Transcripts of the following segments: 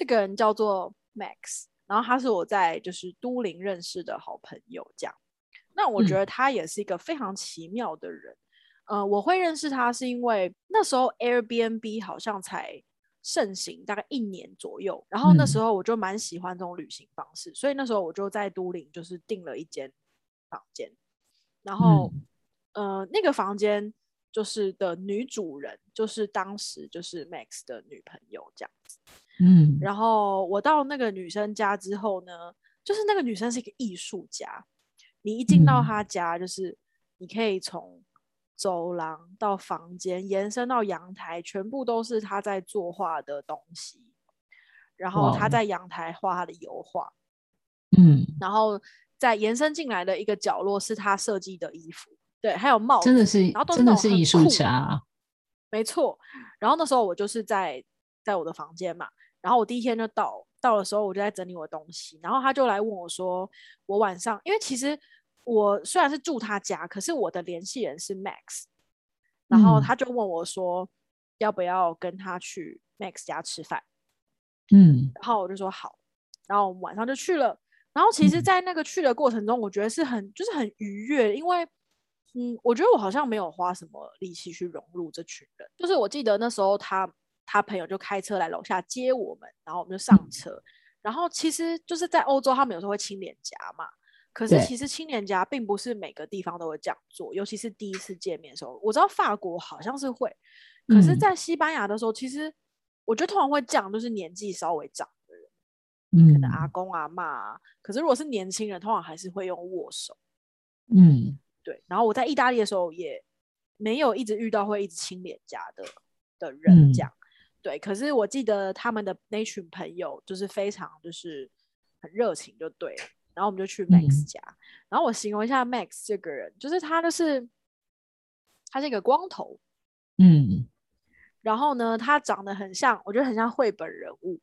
这个人叫做 Max，然后他是我在就是都灵认识的好朋友，这样。那我觉得他也是一个非常奇妙的人。嗯、呃，我会认识他是因为那时候 Airbnb 好像才盛行大概一年左右，然后那时候我就蛮喜欢这种旅行方式，嗯、所以那时候我就在都灵就是订了一间房间，然后、嗯、呃那个房间就是的女主人就是当时就是 Max 的女朋友这样子，嗯，然后我到那个女生家之后呢，就是那个女生是一个艺术家，你一进到她家就是你可以从走廊到房间，延伸到阳台，全部都是她在作画的东西。然后她在阳台画她的油画，嗯，然后再延伸进来的一个角落是她设计的衣服，对，还有帽子，真的是，然后都真的是艺术家，没错。然后那时候我就是在在我的房间嘛，然后我第一天就到到的时候，我就在整理我的东西，然后他就来问我说，我晚上，因为其实。我虽然是住他家，可是我的联系人是 Max，然后他就问我说，要不要跟他去 Max 家吃饭？嗯，然后我就说好，然后我们晚上就去了。然后其实，在那个去的过程中，我觉得是很就是很愉悦，因为嗯，我觉得我好像没有花什么力气去融入这群人。就是我记得那时候他他朋友就开车来楼下接我们，然后我们就上车。嗯、然后其实就是在欧洲，他们有时候会亲脸颊嘛。可是其实亲脸颊并不是每个地方都会这样做，尤其是第一次见面的时候。我知道法国好像是会，可是，在西班牙的时候，嗯、其实我觉得通常会这样，就是年纪稍微长的人，嗯，可能阿公阿嬷啊。可是如果是年轻人，通常还是会用握手。嗯，对。然后我在意大利的时候，也没有一直遇到会一直亲脸颊的的人这样。嗯、对，可是我记得他们的那群朋友就是非常就是很热情，就对了。然后我们就去 Max 家，嗯、然后我形容一下 Max 这个人，就是他就是他是一个光头，嗯，然后呢，他长得很像，我觉得很像绘本人物，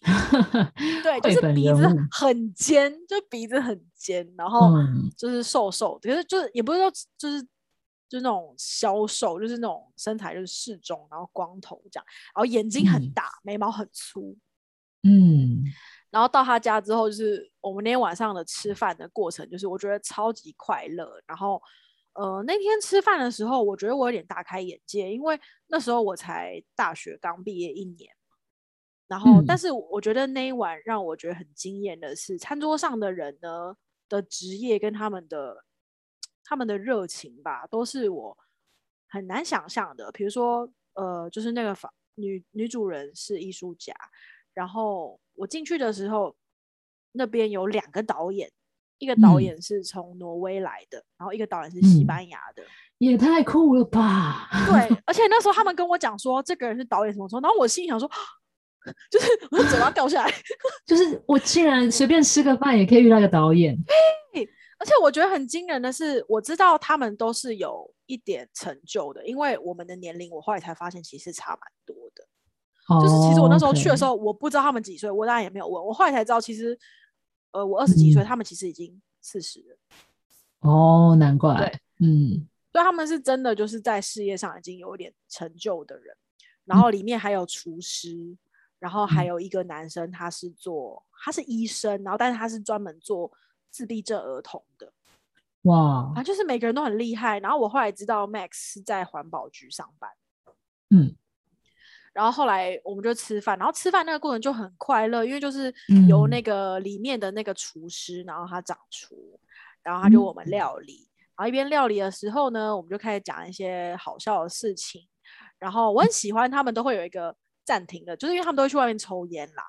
对，就是鼻子很尖，就鼻子很尖，然后就是瘦瘦的，可是就是也不是说就是就是那种消瘦，就是那种身材就是适中，然后光头这样，然后眼睛很大，嗯、眉毛很粗，嗯。然后到他家之后，就是我们那天晚上的吃饭的过程，就是我觉得超级快乐。然后，呃，那天吃饭的时候，我觉得我有点大开眼界，因为那时候我才大学刚毕业一年。然后，嗯、但是我觉得那一晚让我觉得很惊艳的是，餐桌上的人呢的职业跟他们的他们的热情吧，都是我很难想象的。比如说，呃，就是那个房女女主人是艺术家。然后我进去的时候，那边有两个导演，一个导演是从挪威来的，嗯、然后一个导演是西班牙的，也太酷了吧！对，而且那时候他们跟我讲说，这个人是导演什么什么，然后我心里想说，就是我的嘴巴掉下来，就是我竟然随便吃个饭也可以遇到一个导演，而且我觉得很惊人的是，我知道他们都是有一点成就的，因为我们的年龄，我后来才发现其实差蛮多的。就是其实我那时候去的时候，我不知道他们几岁，我当然也没有问。我后来才知道，其实，呃，我二十几岁，他们其实已经四十了。哦，难怪。对，嗯，所以他们是真的就是在事业上已经有一点成就的人。然后里面还有厨师，然后还有一个男生，他是做他是医生，然后但是他是专门做自闭症儿童的。哇，啊，就是每个人都很厉害。然后我后来知道 Max 是在环保局上班。嗯。然后后来我们就吃饭，然后吃饭那个过程就很快乐，因为就是由那个里面的那个厨师，嗯、然后他掌厨，然后他就我们料理，嗯、然后一边料理的时候呢，我们就开始讲一些好笑的事情。然后我很喜欢他们都会有一个暂停的，就是因为他们都会去外面抽烟啦，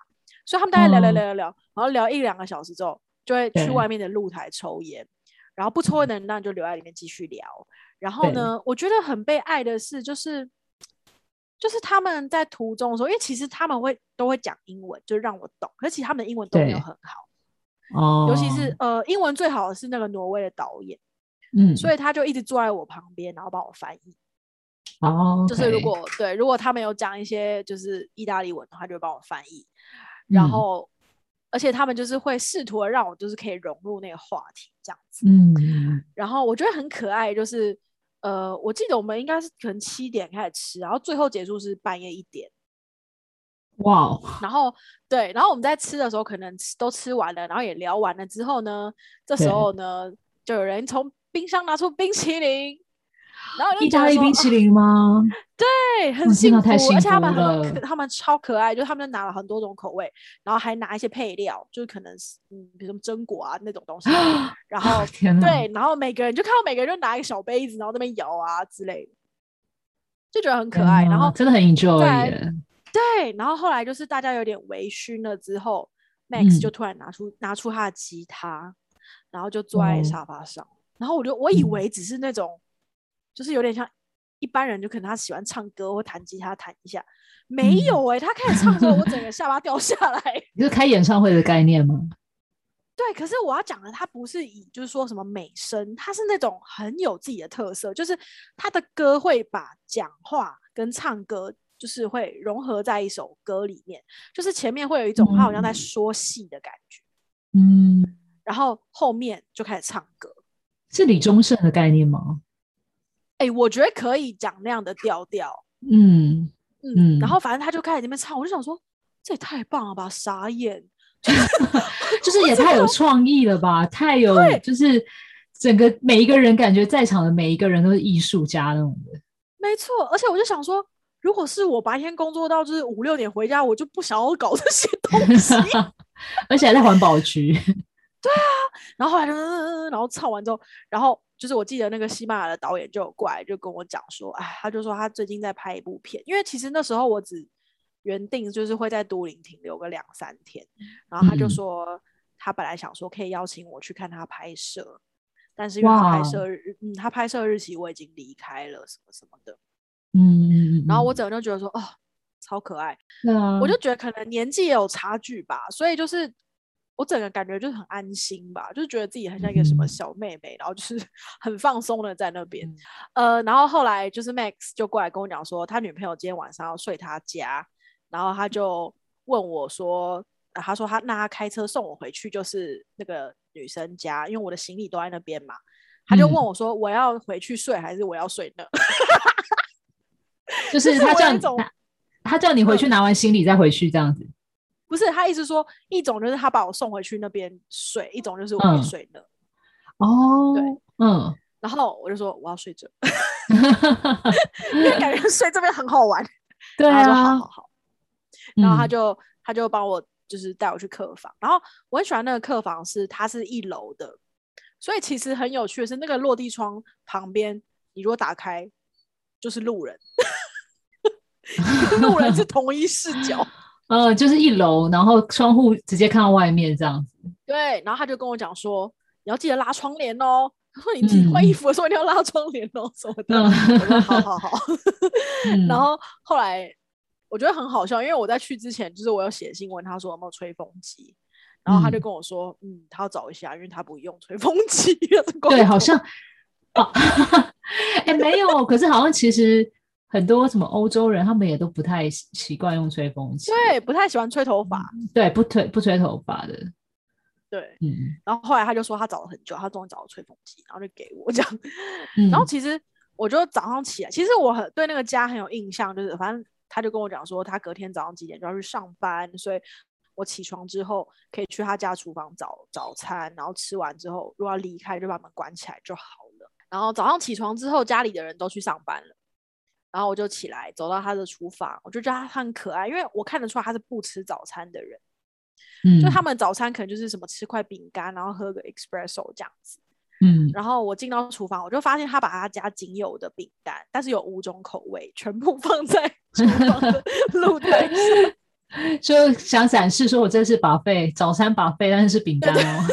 所以他们大概聊聊聊聊聊，嗯、然后聊一两个小时之后，就会去外面的露台抽烟，然后不抽烟的人那就留在里面继续聊。然后呢，我觉得很被爱的是就是。就是他们在途中的时候，因为其实他们会都会讲英文，就让我懂。可是其实他们的英文都没有很好，哦，尤其是呃，英文最好的是那个挪威的导演，嗯，所以他就一直坐在我旁边，然后帮我翻译。哦，就是如果对，如果他们有讲一些就是意大利文的话，就会帮我翻译。然后，嗯、而且他们就是会试图的让我就是可以融入那个话题这样子，嗯，然后我觉得很可爱，就是。呃，我记得我们应该是可能七点开始吃，然后最后结束是半夜一点。哇哦！然后对，然后我们在吃的时候，可能都吃完了，然后也聊完了之后呢，这时候呢，就有人从冰箱拿出冰淇淋。然后意大利冰淇淋吗？对，很幸福，幸福而且他们很，他们超可爱，就他们拿了很多种口味，然后还拿一些配料，就是可能是嗯，比如什么榛果啊那种东西。然后对，然后每个人就看到每个人就拿一个小杯子，然后那边摇啊之类的，就觉得很可爱。然后真的很 enjoy 对，然后后来就是大家有点微醺了之后、嗯、，Max 就突然拿出拿出他的吉他，然后就坐在沙发上，嗯、然后我就我以为只是那种。就是有点像一般人，就可能他喜欢唱歌或弹吉他弹一下，没有哎、欸，他开始唱的时候，我整个下巴掉下来。你是开演唱会的概念吗？对，可是我要讲的，他不是以就是说什么美声，他是那种很有自己的特色，就是他的歌会把讲话跟唱歌就是会融合在一首歌里面，就是前面会有一种他好像在说戏的感觉，嗯，然后后面就开始唱歌，是李宗盛的概念吗？哎、欸，我觉得可以讲那样的调调，嗯嗯，嗯，然后反正他就开始在那边唱，我就想说，这也太棒了吧，傻眼，就是 也太有创意了吧，太有，就是整个每一个人感觉在场的每一个人都是艺术家那种的，没错，而且我就想说，如果是我白天工作到就是五六点回家，我就不想要搞这些东西，而且还在环保区，对啊，然后后来就，然后唱完之后，然后。就是我记得那个西班牙的导演就有过来，就跟我讲说，哎，他就说他最近在拍一部片，因为其实那时候我只原定就是会在都灵停留个两三天，然后他就说他本来想说可以邀请我去看他拍摄，但是因为他拍摄日，嗯，他拍摄日期我已经离开了，什么什么的，嗯，然后我整个就觉得说，哦，超可爱，啊，我就觉得可能年纪也有差距吧，所以就是。我整个感觉就是很安心吧，就是觉得自己很像一个什么小妹妹，嗯、然后就是 很放松的在那边。嗯、呃，然后后来就是 Max 就过来跟我讲说，他女朋友今天晚上要睡他家，然后他就问我说，呃、他说他那他开车送我回去，就是那个女生家，因为我的行李都在那边嘛。他就问我说，我要回去睡还是我要睡那？就是他叫你，他叫你回去拿完行李再回去这样子。不是他意思说，一种就是他把我送回去那边睡，一种就是我没睡那。哦，对，嗯，然后我就说我要睡这，因为感觉睡这边很好玩。对啊，他说好好好，然后他就、嗯、他就帮我就是带我去客房，然后我很喜欢那个客房是它是一楼的，所以其实很有趣的是那个落地窗旁边，你如果打开就是路人，路人是同一视角。呃，就是一楼，然后窗户直接看到外面这样子。对，然后他就跟我讲说，你要记得拉窗帘哦。然后你自己换衣服的时候一定要拉窗帘哦，什么的。我说好好好。然后后来我觉得很好笑，因为我在去之前，就是我有写信问他说有没有吹风机，然后他就跟我说，嗯，嗯，他要找一下，因为他不用吹风机。对，好像哦，哎，没有，可是好像其实。很多什么欧洲人，他们也都不太习惯用吹风机，对，不太喜欢吹头发，嗯、对，不吹不吹头发的，对，嗯。然后后来他就说他找了很久，他终于找到吹风机，然后就给我这样。嗯、然后其实我就早上起来，其实我很对那个家很有印象，就是反正他就跟我讲说，他隔天早上几点就要去上班，所以我起床之后可以去他家厨房找早餐，然后吃完之后如果要离开就把门关起来就好了。然后早上起床之后，家里的人都去上班了。然后我就起来走到他的厨房，我就觉得他很可爱，因为我看得出来他是不吃早餐的人。嗯，就他们早餐可能就是什么吃块饼干，然后喝个 espresso 这样子。嗯，然后我进到厨房，我就发现他把他家仅有的饼干，但是有五种口味，全部 放在厨房的 露台上，就想展示说我这是 buffet 早餐 buffet，但是是饼干哦。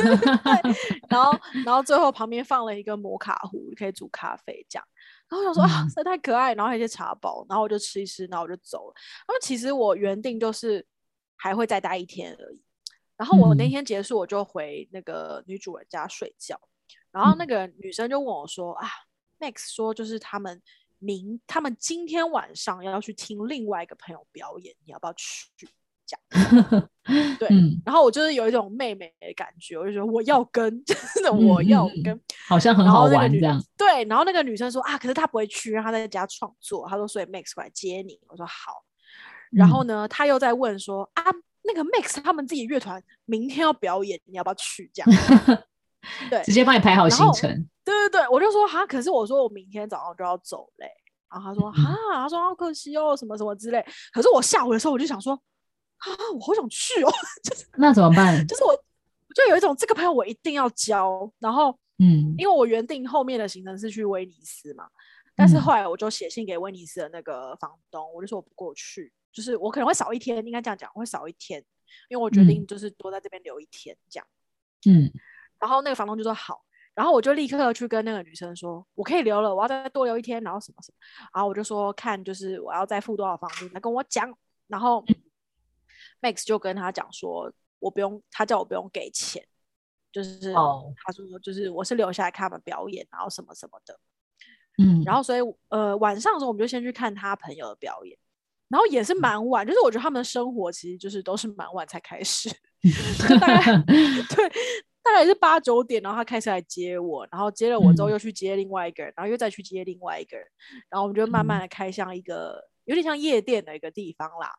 然后，然后最后旁边放了一个摩卡壶，可以煮咖啡这样。然后我想说啊，这太可爱，然后还有一些茶包，然后我就吃一吃，然后我就走了。然后其实我原定就是还会再待一天而已。然后我那天结束，我就回那个女主人家睡觉。然后那个女生就问我说啊，Max 说就是他们明他们今天晚上要去听另外一个朋友表演，你要不要去？讲，对，嗯、然后我就是有一种妹妹的感觉，我就说我要跟，真的我要跟、嗯，好像很好玩这样。对，然后那个女生说啊，可是她不会去，让她在家创作。她说，所以 Max 过来接你。我说好，然后呢，她又在问说啊，那个 Max 他们自己乐团明天要表演，你要不要去？这样，对，直接帮你排好行程。对对对，我就说哈，可是我说我明天早上就要走嘞。然后他说哈，他说好可惜哦，什么什么之类。可是我下午的时候我就想说啊，我好想去哦，就是那怎么办？就是我就有一种这个朋友我一定要交，然后嗯，因为我原定后面的行程是去威尼斯嘛。但是后来我就写信给威尼斯的那个房东，我就说我不过去，就是我可能会少一天，应该这样讲，我会少一天，因为我决定就是多在这边留一天这样。嗯，然后那个房东就说好，然后我就立刻去跟那个女生说，我可以留了，我要再多留一天，然后什么什么，然后我就说看就是我要再付多少房租，来跟我讲，然后 Max 就跟他讲说，我不用，他叫我不用给钱，就是他说就是我是留下来看他们表演，然后什么什么的。嗯，然后所以呃晚上的时候我们就先去看他朋友的表演，然后也是蛮晚，就是我觉得他们的生活其实就是都是蛮晚才开始，就大概 对，大概是八九点，然后他开车来接我，然后接了我之后又去接另外一个人，嗯、然后又再去接另外一个人，然后我们就慢慢的开向一个有点像夜店的一个地方啦，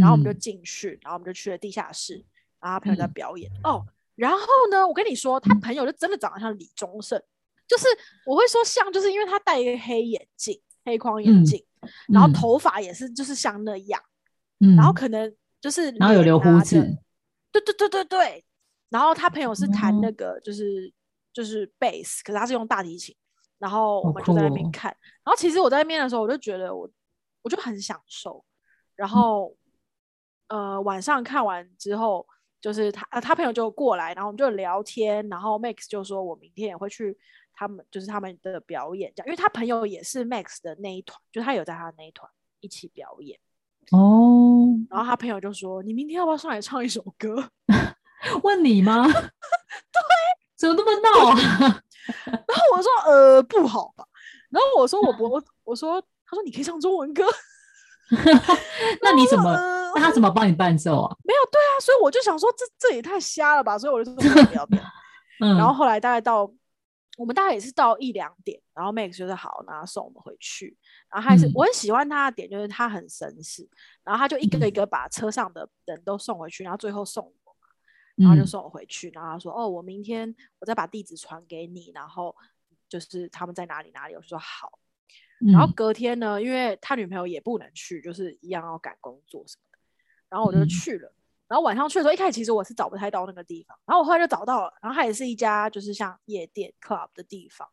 然后我们就进去，然后我们就去了地下室，然后他朋友在表演、嗯、哦，然后呢，我跟你说，他朋友就真的长得像李宗盛。就是我会说像，就是因为他戴一个黑眼镜、黑框眼镜，嗯、然后头发也是就是像那样，嗯、然后可能就是然后有留胡子，对对对对对，然后他朋友是弹那个就是、嗯、就是贝斯，可是他是用大提琴，然后我们就在那边看，哦、然后其实我在那边的时候，我就觉得我我就很享受，然后、嗯、呃晚上看完之后，就是他呃他朋友就过来，然后我们就聊天，然后 Max 就说我明天也会去。他们就是他们的表演，这样，因为他朋友也是 Max 的那一团，就他有在他那一团一起表演哦。然后他朋友就说：“你明天要不要上来唱一首歌？” 问你吗？对，怎么那么闹啊？然后我说：“呃，不好吧？”然后我说：“我不，我说，他说你可以唱中文歌。”那你怎么？呃、那他怎么帮你伴奏啊？没有，对啊，所以我就想说，这这也太瞎了吧？所以我就说不要不要。嗯、然后后来大概到。我们大概也是到一两点，然后 Max 就是好，然后送我们回去。然后还是、嗯、我很喜欢他的点，就是他很绅士，然后他就一个一个把车上的人都送回去，然后最后送我，然后就送我回去。然后他说：“哦，我明天我再把地址传给你，然后就是他们在哪里哪里。”我就说好。然后隔天呢，因为他女朋友也不能去，就是一样要赶工作什么的，然后我就去了。然后晚上去的时候，一开始其实我是找不太到那个地方，然后我后来就找到了，然后它也是一家就是像夜店 club 的地方，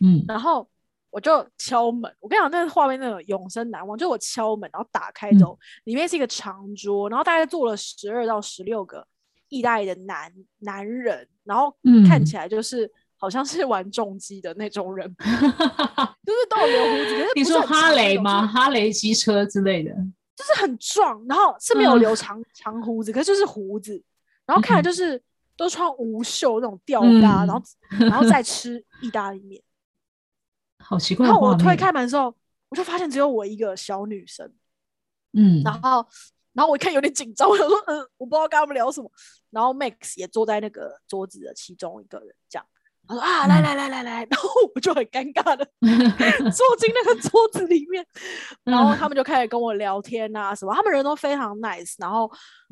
嗯，然后我就敲门，我跟你讲那个画面那种永生难忘，就我敲门，然后打开之后，嗯、里面是一个长桌，然后大概坐了十二到十六个意大利的男男人，然后看起来就是好像是玩重机的那种人，嗯、就是都有留胡子。你说哈雷吗？哈雷机车之类的。就是很壮，然后是没有留长、嗯、长胡子，可是就是胡子，然后看来就是都穿无袖那种吊搭，嗯、然后然后再吃意大利面，好奇。怪。然后我推开门的时候，我就发现只有我一个小女生，嗯，然后然后我一看有点紧张，我想说，嗯，我不知道跟他们聊什么，然后 Max 也坐在那个桌子的其中一个人，这样。他说啊，来来来来来，然后我就很尴尬的 坐进那个桌子里面，然后他们就开始跟我聊天啊什么，他们人都非常 nice，然后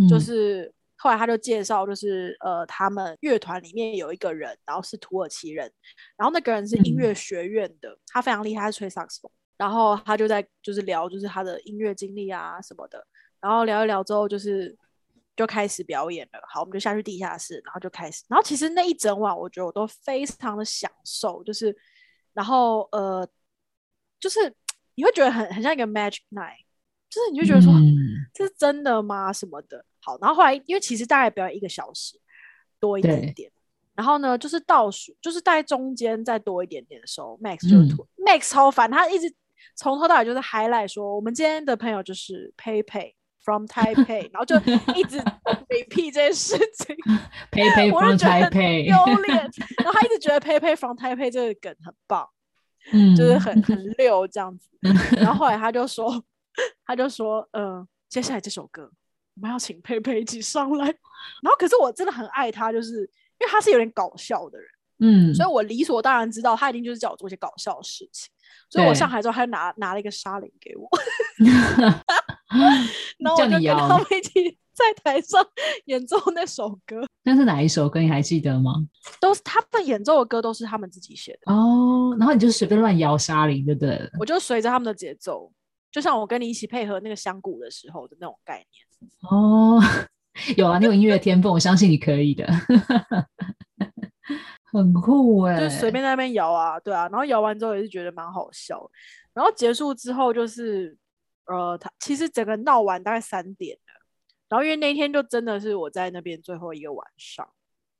就是后来他就介绍，就是呃他们乐团里面有一个人，然后是土耳其人，然后那个人是音乐学院的，他非常厉害，他是吹萨克斯风，然后他就在就是聊就是他的音乐经历啊什么的，然后聊一聊之后就是。就开始表演了，好，我们就下去地下室，然后就开始，然后其实那一整晚，我觉得我都非常的享受，就是，然后呃，就是你会觉得很很像一个 magic night，就是你就觉得说、嗯、这是真的吗？什么的，好，然后后来因为其实大概表演一个小时多一点点，然后呢，就是倒数，就是在中间再多一点点的时候，Max 就吐、嗯、Max 超烦，他一直从头到尾就是 highlight 说，我们今天的朋友就是佩佩。From Taipei，然后就一直 repeat 这件事情。佩佩 from Taipei，丢脸。然后他一直觉得佩佩 from Taipei 这个梗很棒，嗯，就是很 很溜这样子。然后后来他就说，他就说，嗯、呃，接下来这首歌我们要请佩佩一起上来。然后可是我真的很爱他，就是因为他是有点搞笑的人，嗯，所以我理所当然知道他一定就是叫我做一些搞笑的事情。所以我上海之后，他就拿拿了一个沙林给我，然后我就跟他们一起在台上演奏那首歌。那是哪一首歌？你还记得吗？都是他们演奏的歌，都是他们自己写的哦。然后你就随便乱摇沙林，对不对？我就随着他们的节奏，就像我跟你一起配合那个香鼓的时候的那种概念。哦，有啊，你有音乐天分，我相信你可以的。很酷哎、欸，就随便在那边摇啊，对啊，然后摇完之后也是觉得蛮好笑。然后结束之后就是，呃，他其实整个闹完大概三点了。然后因为那天就真的是我在那边最后一个晚上，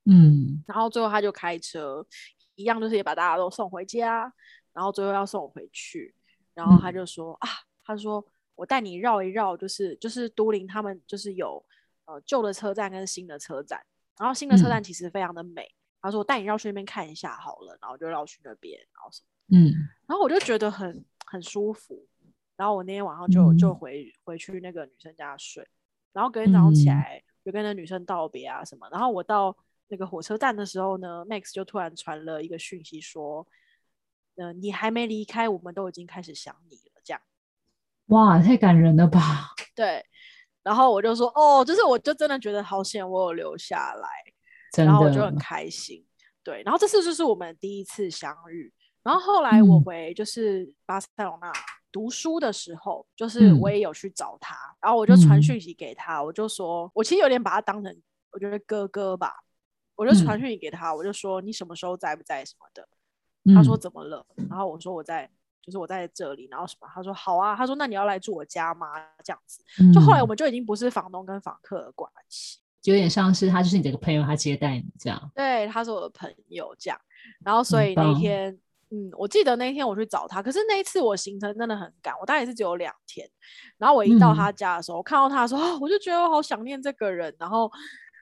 嗯，然后最后他就开车，一样就是也把大家都送回家，然后最后要送我回去，然后他就说、嗯、啊，他说我带你绕一绕，就是就是都灵他们就是有呃旧的车站跟新的车站，然后新的车站其实非常的美。嗯他说：“我带你绕去那边看一下好了。”然后就绕去那边，然后什么，嗯，然后我就觉得很很舒服。然后我那天晚上就、嗯、就回回去那个女生家睡。然后隔天早上起来、嗯、就跟那女生道别啊什么。然后我到那个火车站的时候呢，Max 就突然传了一个讯息说：“嗯、呃，你还没离开，我们都已经开始想你了。”这样，哇，太感人了吧？对。然后我就说：“哦，就是我就真的觉得好险，我有留下来。”然后我就很开心，对。然后这次就是我们第一次相遇。然后后来我回就是巴塞罗那读书的时候，嗯、就是我也有去找他，然后我就传讯息给他，我就说，我其实有点把他当成我觉得哥哥吧，我就传讯息给他，我就说你什么时候在不在什么的。他说怎么了？然后我说我在，就是我在这里。然后什么？他说好啊。他说那你要来住我家吗？这样子。就后来我们就已经不是房东跟房客的关系。有点像是他就是你这个朋友，他接待你这样。对，他是我的朋友这样。然后所以那天，嗯，我记得那天我去找他，可是那一次我行程真的很赶，我大概也是只有两天。然后我一到他家的时候，嗯、我看到他的时候，哦，我就觉得我好想念这个人。然后，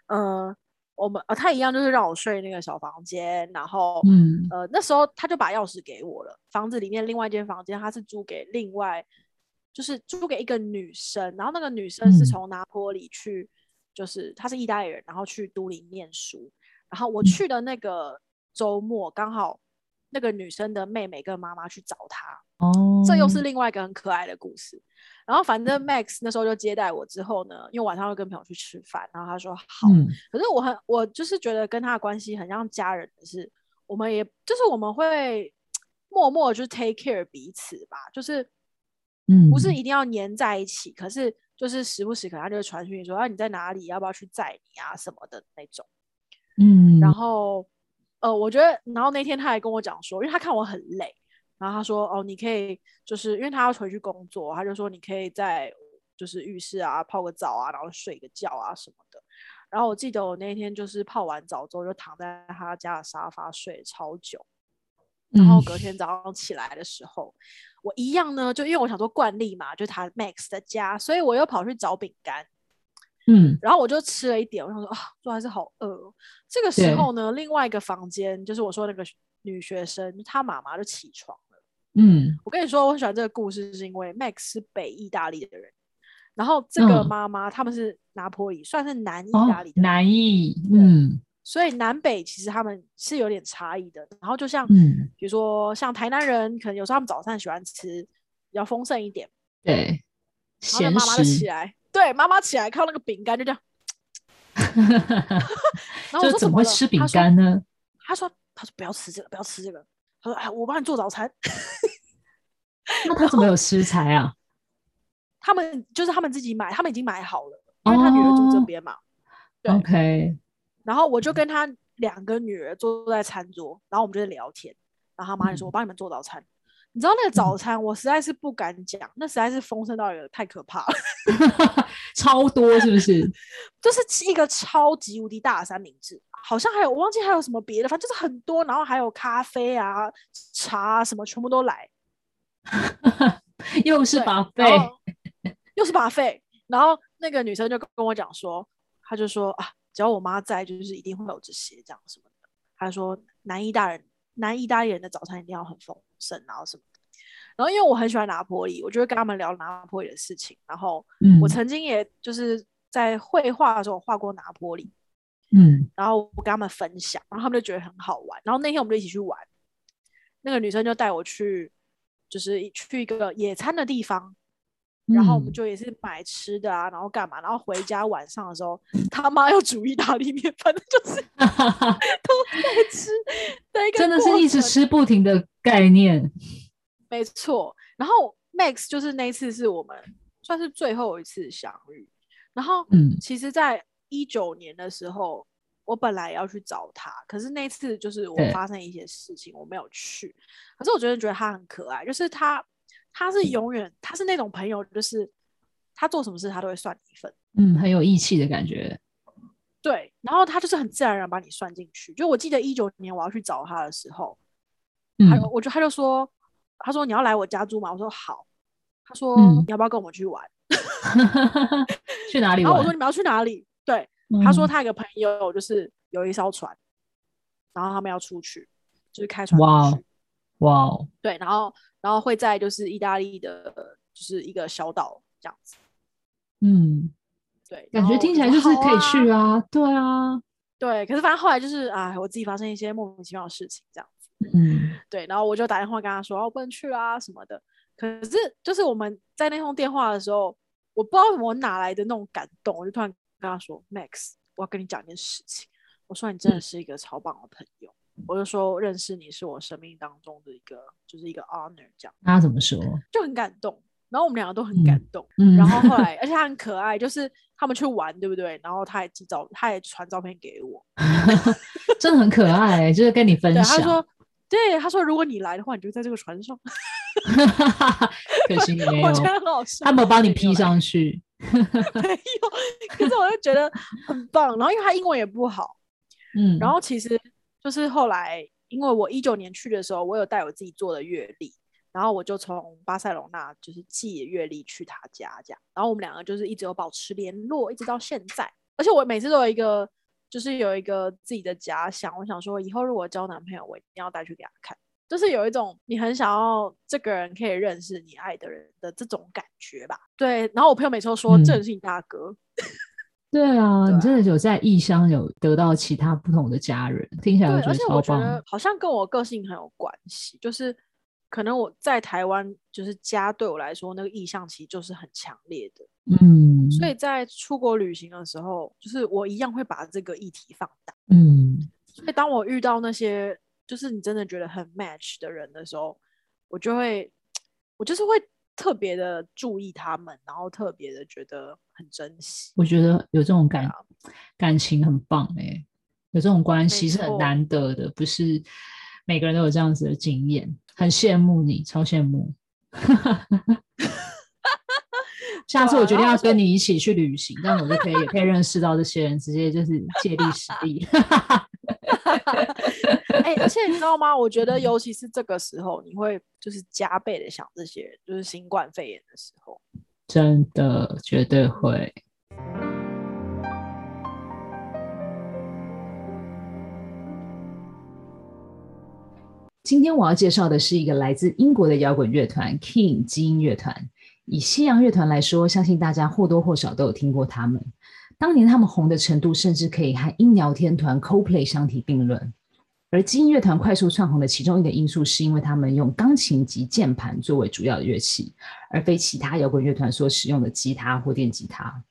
嗯、呃，我们呃，他一样就是让我睡那个小房间。然后，嗯，呃，那时候他就把钥匙给我了。房子里面另外一间房间，他是租给另外，就是租给一个女生。然后那个女生是从拿坡里去。嗯就是他是意大利人，然后去都灵念书，然后我去的那个周末刚好那个女生的妹妹跟妈妈去找他，哦，这又是另外一个很可爱的故事。然后反正 Max 那时候就接待我之后呢，因为晚上会跟朋友去吃饭，然后他说好，嗯、可是我很我就是觉得跟他的关系很像家人的是，我们也就是我们会默默就 take care 彼此吧，就是嗯，不是一定要黏在一起，可是。就是时不时可能他就会传讯说啊，你在哪里，要不要去载你啊？什么的那种，嗯，然后呃我觉得，然后那天他还跟我讲说，因为他看我很累，然后他说哦，你可以就是因为他要回去工作，他就说你可以在就是浴室啊泡个澡啊，然后睡个觉啊什么的。然后我记得我那天就是泡完澡之后就躺在他家的沙发睡超久，然后隔天早上起来的时候。嗯我一样呢，就因为我想说惯例嘛，就是他 Max 的家，所以我又跑去找饼干，嗯，然后我就吃了一点，我想说啊，说还是好饿哦。这个时候呢，另外一个房间就是我说那个女学生，她妈妈就起床了，嗯，我跟你说，我很喜欢这个故事，是因为 Max 是北意大利的人，然后这个妈妈他们是拿破里，算是南意大利的，南意，嗯。所以南北其实他们是有点差异的。然后就像，嗯，比如说像台南人，可能有时候他们早餐喜欢吃比较丰盛一点。对，然后妈妈就起来，对，妈妈起来靠那个饼干就这样。然后我说怎么会吃饼干呢？他说：“他说不要吃这个，不要吃这个。”他说：“哎，我帮你做早餐。”那他怎么有食材啊？他们就是他们自己买，他们已经买好了，因为他女儿住这边嘛。，OK。然后我就跟他两个女儿坐在餐桌，然后我们就在聊天。然后他妈就说：“我帮你们做早餐。”你知道那个早餐，我实在是不敢讲，那实在是丰盛到一个太可怕了，超多是不是？就是一个超级无敌大的三明治，好像还有我忘记还有什么别的，反正就是很多。然后还有咖啡啊、茶啊什么，全部都来。又是 buffet，又是 buffet。然后那个女生就跟我讲说，她就说啊。只要我妈在，就是一定会有这些这样什么的。她说南意大人、南意大利人的早餐一定要很丰盛，然后什么的。然后因为我很喜欢拿破里，我就会跟他们聊拿破里的事情。然后我曾经也就是在绘画的时候画过拿破里，嗯，然后我跟他们分享，然后他们就觉得很好玩。然后那天我们就一起去玩，那个女生就带我去，就是去一个野餐的地方，然后我们就也是买吃的啊，然后干嘛，然后回家晚上的时候，他妈要煮意大利面，反正就是都 在吃，真的是一直吃不停的概念，没错。然后 Max 就是那一次是我们算是最后一次相遇，然后嗯，其实，在一九年的时候，我本来要去找他，可是那次就是我发生一些事情，我没有去。可是我觉得觉得他很可爱，就是他他是永远他是那种朋友，就是他做什么事他都会算你一份，嗯，很有义气的感觉。对，然后他就是很自然而然把你算进去。就我记得一九年我要去找他的时候，嗯，他我就他就说，他说你要来我家住吗？我说好。他说、嗯、你要不要跟我们去玩？去哪里玩？然后我说你们要去哪里？对，嗯、他说他有个朋友就是有一艘船，然后他们要出去，就是开船哇哦，哇哦，对，然后然后会在就是意大利的，就是一个小岛这样子。嗯，对，感觉听起来就是可以去啊，啊对啊，对。可是反正后来就是哎，我自己发生一些莫名其妙的事情这样子。嗯，对，然后我就打电话跟他说，哦，我不能去啊什么的。可是就是我们在那通电话的时候。我不知道我哪来的那种感动，我就突然跟他说：“Max，我要跟你讲一件事情。”我说：“你真的是一个超棒的朋友。嗯”我就说：“认识你是我生命当中的一个，就是一个 honor。”这样他怎么说？就很感动。然后我们两个都很感动。嗯、然后后来，而且他很可爱，就是他们去玩，对不对？然后他也寄照，他也传照片给我，真的很可爱，就是跟你分享。他说：“对，他说如果你来的话，你就在这个船上。”可惜你没 有，我觉得很好笑。他们帮你 P 上去，没有。可是我就觉得很棒。然后因为他英文也不好，嗯，然后其实就是后来，因为我一九年去的时候，我有带我自己做的阅历，然后我就从巴塞罗那就是寄阅历去他家，这样。然后我们两个就是一直有保持联络，一直到现在。而且我每次都有一个，就是有一个自己的假想，我想说以后如果交男朋友，我一定要带去给他看。就是有一种你很想要这个人可以认识你爱的人的这种感觉吧。对，然后我朋友每次都说，这是你大哥。嗯、对啊，对啊，你真的有在异乡有得到其他不同的家人，听起来我觉得超棒。而且我觉得好像跟我个性很有关系，就是可能我在台湾，就是家对我来说那个意向其实就是很强烈的。嗯，所以在出国旅行的时候，就是我一样会把这个议题放大。嗯，所以当我遇到那些。就是你真的觉得很 match 的人的时候，我就会，我就是会特别的注意他们，然后特别的觉得很珍惜。我觉得有这种感、啊、感情很棒哎、欸，有这种关系是很难得的，不是每个人都有这样子的经验，很羡慕你，超羡慕。下次我决定要跟你一起去旅行，这样我就可以也可以认识到这些人，直接就是借力使力。哎、欸，而且你知道吗？我觉得尤其是这个时候，你会就是加倍的想这些人，就是新冠肺炎的时候，真的绝对会。今天我要介绍的是一个来自英国的摇滚乐团 King 基因乐团。以西洋乐团来说，相信大家或多或少都有听过他们。当年他们红的程度，甚至可以和音疗天团 CoPlay 相提并论。而基因乐团快速窜红的其中一个因素，是因为他们用钢琴及键盘作为主要的乐器，而非其他摇滚乐团所使用的吉他或电吉他。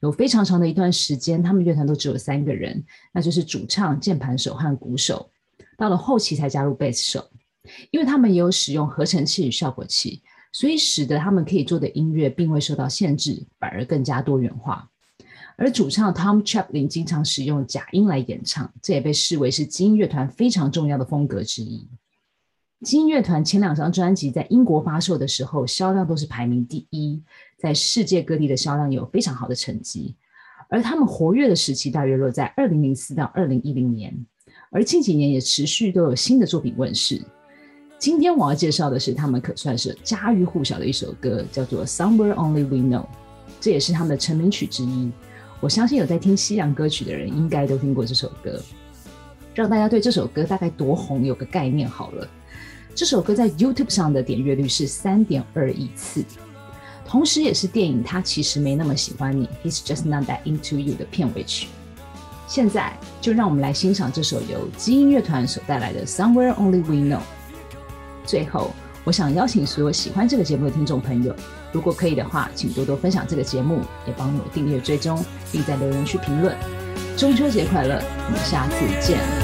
有非常长的一段时间，他们乐团都只有三个人，那就是主唱、键盘手和鼓手。到了后期才加入贝斯手，因为他们也有使用合成器与效果器，所以使得他们可以做的音乐并未受到限制，反而更加多元化。而主唱 Tom Chaplin 经常使用假音来演唱，这也被视为是基因乐团非常重要的风格之一。基因乐团前两张专辑在英国发售的时候，销量都是排名第一，在世界各地的销量有非常好的成绩。而他们活跃的时期大约落在二零零四到二零一零年，而近几年也持续都有新的作品问世。今天我要介绍的是他们可算是家喻户晓的一首歌，叫做《Somewhere Only We Know》，这也是他们的成名曲之一。我相信有在听西洋歌曲的人，应该都听过这首歌。让大家对这首歌大概多红有个概念好了。这首歌在 YouTube 上的点阅率是三点二亿次，同时也是电影《他其实没那么喜欢你》（He's Just Not That Into You） 的片尾曲。现在就让我们来欣赏这首由基因乐团所带来的《Somewhere Only We Know》。最后，我想邀请所有喜欢这个节目的听众朋友，如果可以的话，请多多分享这个节目，也帮我订阅追踪，并在留言区评论。中秋节快乐，我们下次见。